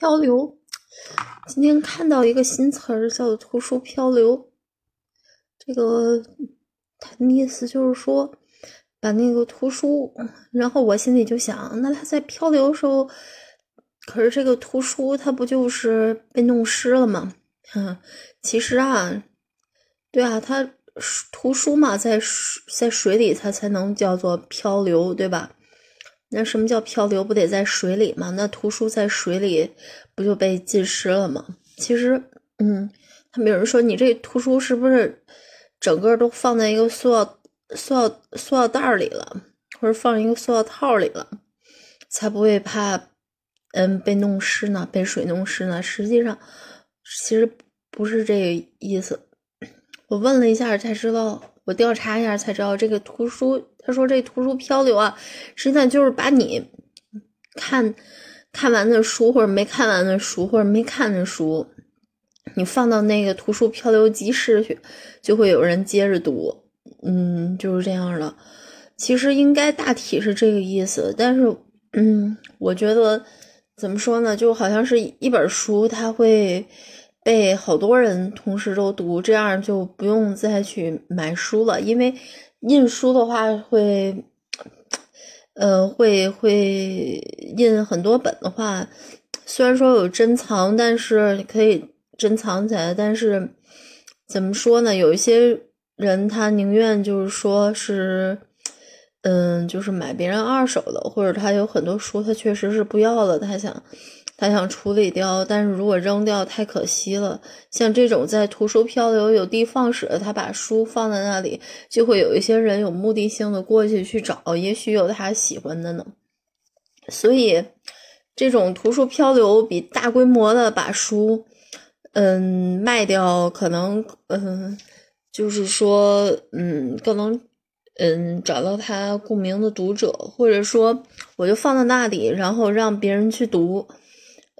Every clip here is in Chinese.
漂流，今天看到一个新词儿叫“图书漂流”。这个它的意思就是说，把那个图书，然后我心里就想，那他在漂流的时候，可是这个图书它不就是被弄湿了吗？嗯，其实啊，对啊，它图书嘛，在在水里，它才能叫做漂流，对吧？那什么叫漂流？不得在水里吗？那图书在水里不就被浸湿了吗？其实，嗯，他们有人说你这图书是不是整个都放在一个塑料、塑料、塑料袋里了，或者放一个塑料套里了，才不会怕嗯被弄湿呢？被水弄湿呢？实际上，其实不是这个意思。我问了一下才知道。我调查一下才知道，这个图书，说这图书漂流啊，实际上就是把你看看完的书，或者没看完的书，或者没看的书，你放到那个图书漂流集市去，就会有人接着读。嗯，就是这样的。其实应该大体是这个意思，但是，嗯，我觉得怎么说呢，就好像是一本书，它会。被好多人同时都读，这样就不用再去买书了。因为印书的话会，呃，会会印很多本的话，虽然说有珍藏，但是可以珍藏起来。但是怎么说呢？有一些人他宁愿就是说是，嗯，就是买别人二手的，或者他有很多书，他确实是不要了，他想。他想处理掉，但是如果扔掉太可惜了。像这种在图书漂流有地放矢，他把书放在那里，就会有一些人有目的性的过去去找，也许有他喜欢的呢。所以，这种图书漂流比大规模的把书，嗯，卖掉，可能，嗯，就是说，嗯，更能，嗯，找到他共鸣的读者，或者说，我就放在那里，然后让别人去读。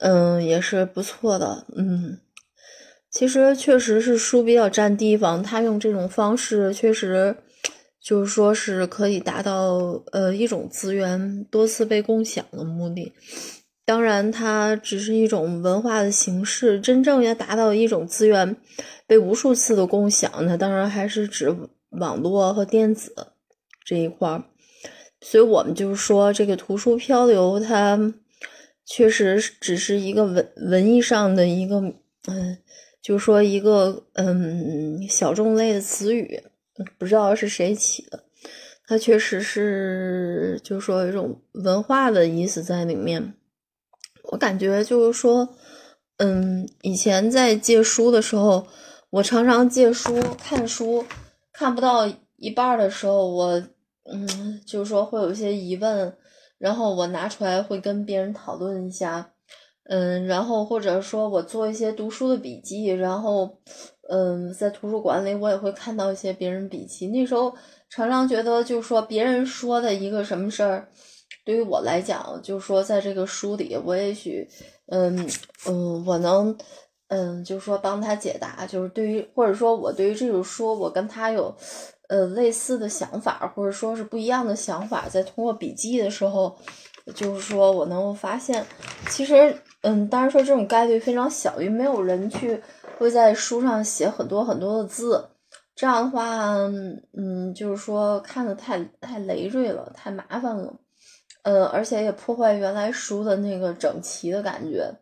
嗯，也是不错的。嗯，其实确实是书比较占地方，他用这种方式确实就是说是可以达到呃一种资源多次被共享的目的。当然，它只是一种文化的形式，真正要达到一种资源被无数次的共享，那当然还是指网络和电子这一块儿。所以我们就是说，这个图书漂流它。确实只是一个文文艺上的一个，嗯，就说一个嗯小众类的词语，不知道是谁起的。它确实是，就是说一种文化的意思在里面。我感觉就是说，嗯，以前在借书的时候，我常常借书看书，看不到一半的时候，我嗯，就是说会有一些疑问。然后我拿出来会跟别人讨论一下，嗯，然后或者说我做一些读书的笔记，然后，嗯，在图书馆里我也会看到一些别人笔记。那时候常常觉得，就是说别人说的一个什么事儿，对于我来讲，就是说在这个书里，我也许，嗯嗯，我能，嗯，就是说帮他解答，就是对于或者说我对于这本书，我跟他有。呃，类似的想法，或者说是不一样的想法，在通过笔记的时候，就是说我能够发现，其实，嗯，当然说这种概率非常小，因为没有人去会在书上写很多很多的字，这样的话，嗯，就是说看的太太累赘了，太麻烦了，呃，而且也破坏原来书的那个整齐的感觉，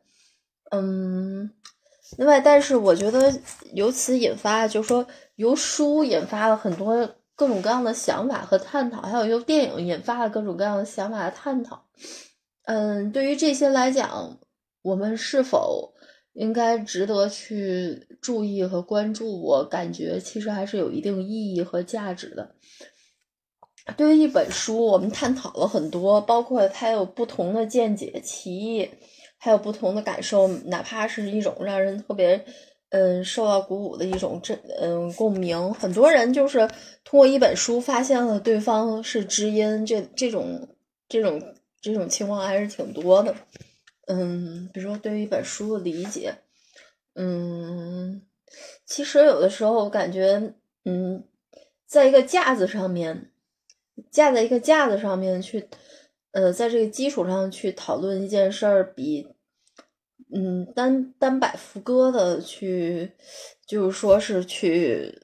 嗯。另外，但是我觉得由此引发，就是说由书引发了很多各种各样的想法和探讨，还有由电影引发了各种各样的想法的探讨。嗯，对于这些来讲，我们是否应该值得去注意和关注？我感觉其实还是有一定意义和价值的。对于一本书，我们探讨了很多，包括它有不同的见解、歧义。还有不同的感受，哪怕是一种让人特别，嗯，受到鼓舞的一种这嗯，共鸣。很多人就是通过一本书发现了对方是知音，这这种这种这种情况还是挺多的。嗯，比如说对于一本书的理解，嗯，其实有的时候我感觉，嗯，在一个架子上面，架在一个架子上面去。呃，在这个基础上去讨论一件事儿，比嗯单单摆副歌的去，就是说是去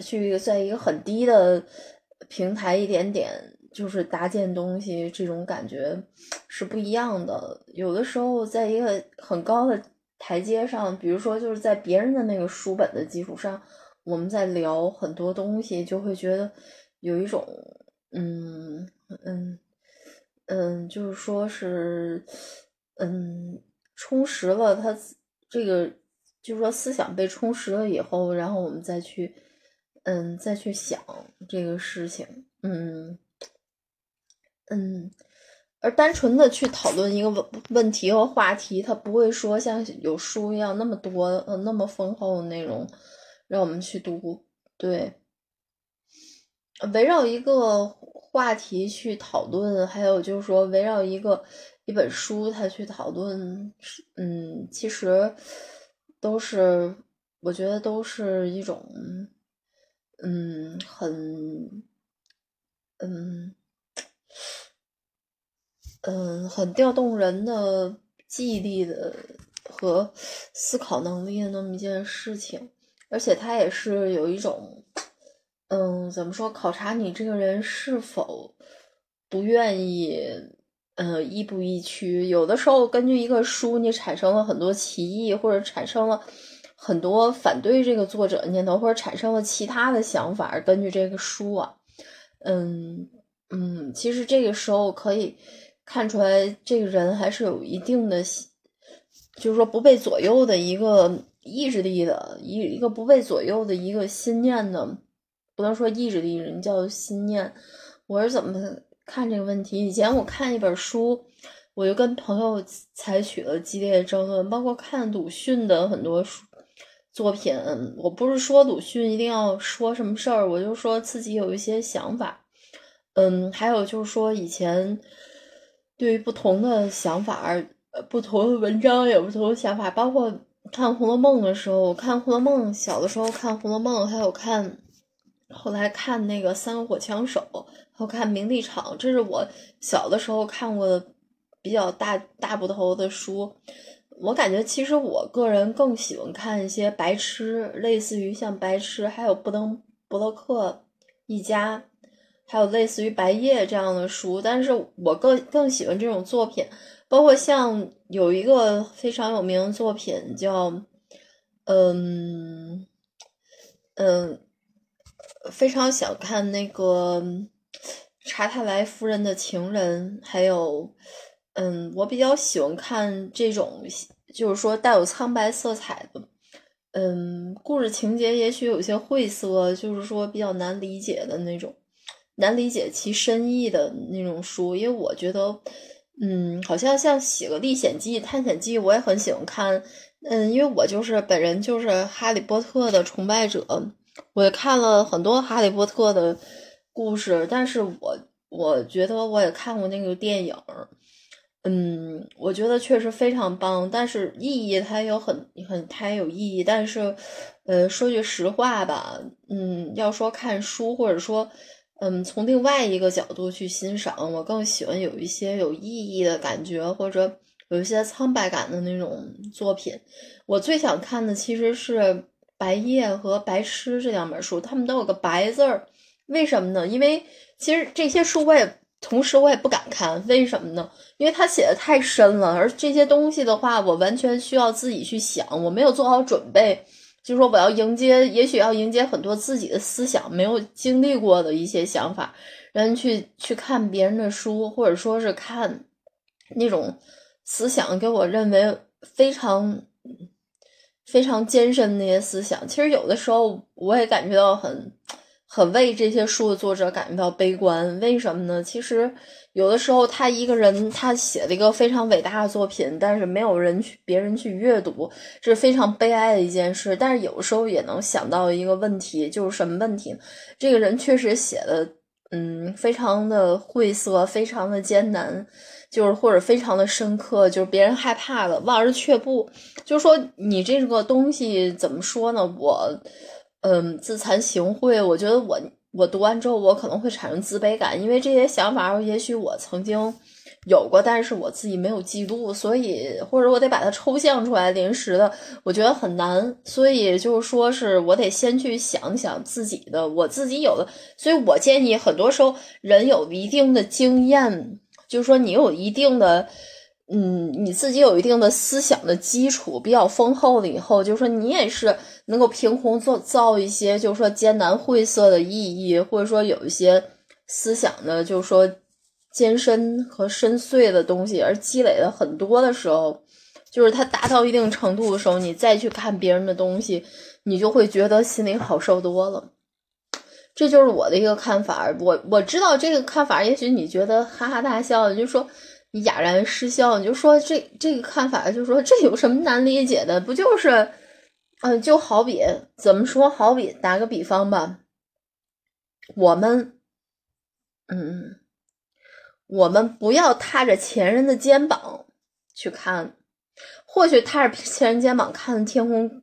去在一个很低的平台一点点就是搭建东西，这种感觉是不一样的。有的时候在一个很高的台阶上，比如说就是在别人的那个书本的基础上，我们在聊很多东西，就会觉得有一种嗯嗯。嗯，就是说是，嗯，充实了他这个，就是说思想被充实了以后，然后我们再去，嗯，再去想这个事情，嗯，嗯，而单纯的去讨论一个问问题和话题，它不会说像有书一样那么多，呃，那么丰厚的内容让我们去读，对，围绕一个。话题去讨论，还有就是说围绕一个一本书，他去讨论，嗯，其实都是我觉得都是一种，嗯，很，嗯，嗯，很调动人的记忆力的和思考能力的那么一件事情，而且他也是有一种。嗯，怎么说？考察你这个人是否不愿意，嗯，亦步亦趋。有的时候，根据一个书，你产生了很多歧义，或者产生了很多反对这个作者的念头，或者产生了其他的想法。根据这个书啊，嗯嗯，其实这个时候可以看出来，这个人还是有一定的，就是说不被左右的一个意志力的，一一个不被左右的一个心念的。不能说意志力，人叫心念。我是怎么看这个问题？以前我看一本书，我就跟朋友采取了激烈的争论，包括看鲁迅的很多书作品。我不是说鲁迅一定要说什么事儿，我就说自己有一些想法。嗯，还有就是说以前对于不同的想法，不同的文章有不同的想法。包括看《红楼梦》的时候，我看《红楼梦》，小的时候看《红楼梦》，还有看。后来看那个《三个火枪手》，我看《名利场》，这是我小的时候看过的比较大大部头的书。我感觉其实我个人更喜欢看一些白痴，类似于像白痴，还有布登布洛克一家，还有类似于白夜这样的书。但是我更更喜欢这种作品，包括像有一个非常有名的作品叫，嗯嗯。非常想看那个查泰莱夫人的情人，还有，嗯，我比较喜欢看这种，就是说带有苍白色彩的，嗯，故事情节也许有些晦涩，就是说比较难理解的那种，难理解其深意的那种书。因为我觉得，嗯，好像像写个历险记、探险记，我也很喜欢看，嗯，因为我就是本人就是哈利波特的崇拜者。我也看了很多《哈利波特》的故事，但是我我觉得我也看过那个电影，嗯，我觉得确实非常棒，但是意义它有很很它也有意义，但是，呃，说句实话吧，嗯，要说看书或者说，嗯，从另外一个角度去欣赏，我更喜欢有一些有意义的感觉，或者有一些苍白感的那种作品。我最想看的其实是。白夜和白痴这两本书，他们都有个白字儿，为什么呢？因为其实这些书我也同时我也不敢看，为什么呢？因为他写的太深了，而这些东西的话，我完全需要自己去想，我没有做好准备，就是说我要迎接，也许要迎接很多自己的思想没有经历过的一些想法，人去去看别人的书，或者说是看那种思想，给我认为非常。非常艰深那些思想，其实有的时候我也感觉到很，很为这些书的作者感觉到悲观。为什么呢？其实有的时候他一个人他写了一个非常伟大的作品，但是没有人去别人去阅读，这是非常悲哀的一件事。但是有时候也能想到一个问题，就是什么问题？这个人确实写的，嗯，非常的晦涩，非常的艰难。就是或者非常的深刻，就是别人害怕的望而却步。就是说你这个东西怎么说呢？我，嗯，自惭形秽。我觉得我我读完之后，我可能会产生自卑感，因为这些想法，也许我曾经有过，但是我自己没有记录，所以或者我得把它抽象出来，临时的，我觉得很难，所以就是说是我得先去想想自己的，我自己有的，所以我建议很多时候人有一定的经验，就是说你有一定的，嗯，你自己有一定的思想的基础比较丰厚了以后，就是说你也是能够凭空做造一些，就是说艰难晦涩的意义，或者说有一些思想的，就是说。艰深和深邃的东西，而积累了很多的时候，就是它达到一定程度的时候，你再去看别人的东西，你就会觉得心里好受多了。这就是我的一个看法。我我知道这个看法，也许你觉得哈哈大笑，就是说哑然失笑，你就说这这个看法，就说这有什么难理解的？不就是，嗯，就好比怎么说？好比打个比方吧，我们，嗯。我们不要踏着前人的肩膀去看，或许踏着前人肩膀看的天空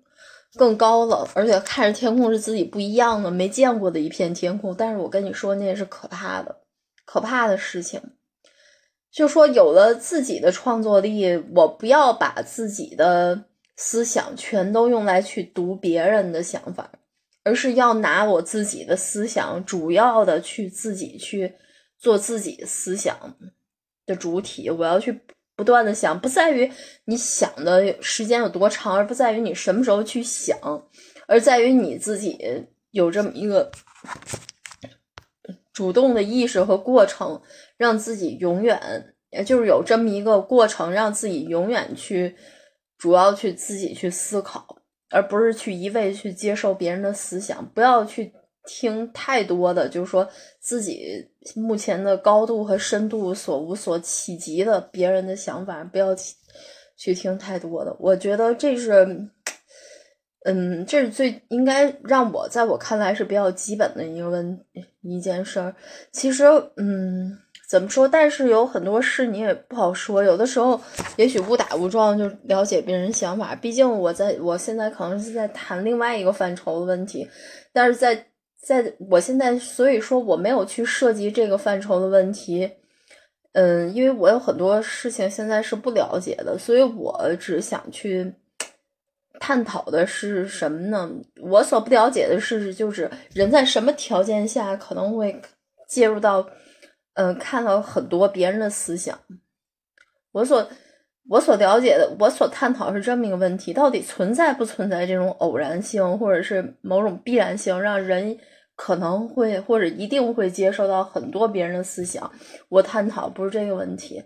更高了，而且看着天空是自己不一样的、没见过的一片天空。但是我跟你说，那是可怕的、可怕的事情。就说有了自己的创作力，我不要把自己的思想全都用来去读别人的想法，而是要拿我自己的思想，主要的去自己去。做自己思想的主体，我要去不断的想，不在于你想的时间有多长，而不在于你什么时候去想，而在于你自己有这么一个主动的意识和过程，让自己永远，也就是有这么一个过程，让自己永远去主要去自己去思考，而不是去一味去接受别人的思想，不要去。听太多的，就是说自己目前的高度和深度所无所企及的别人的想法，不要去听太多的。我觉得这是，嗯，这是最应该让我在我看来是比较基本的一个问一件事儿。其实，嗯，怎么说？但是有很多事你也不好说。有的时候，也许误打误撞就了解别人想法。毕竟我在我现在可能是在谈另外一个范畴的问题，但是在。在我现在，所以说我没有去涉及这个范畴的问题，嗯，因为我有很多事情现在是不了解的，所以我只想去探讨的是什么呢？我所不了解的是，就是人在什么条件下可能会介入到，嗯，看到很多别人的思想。我所我所了解的，我所探讨是这么一个问题：到底存在不存在这种偶然性，或者是某种必然性，让人。可能会或者一定会接受到很多别人的思想，我探讨不是这个问题。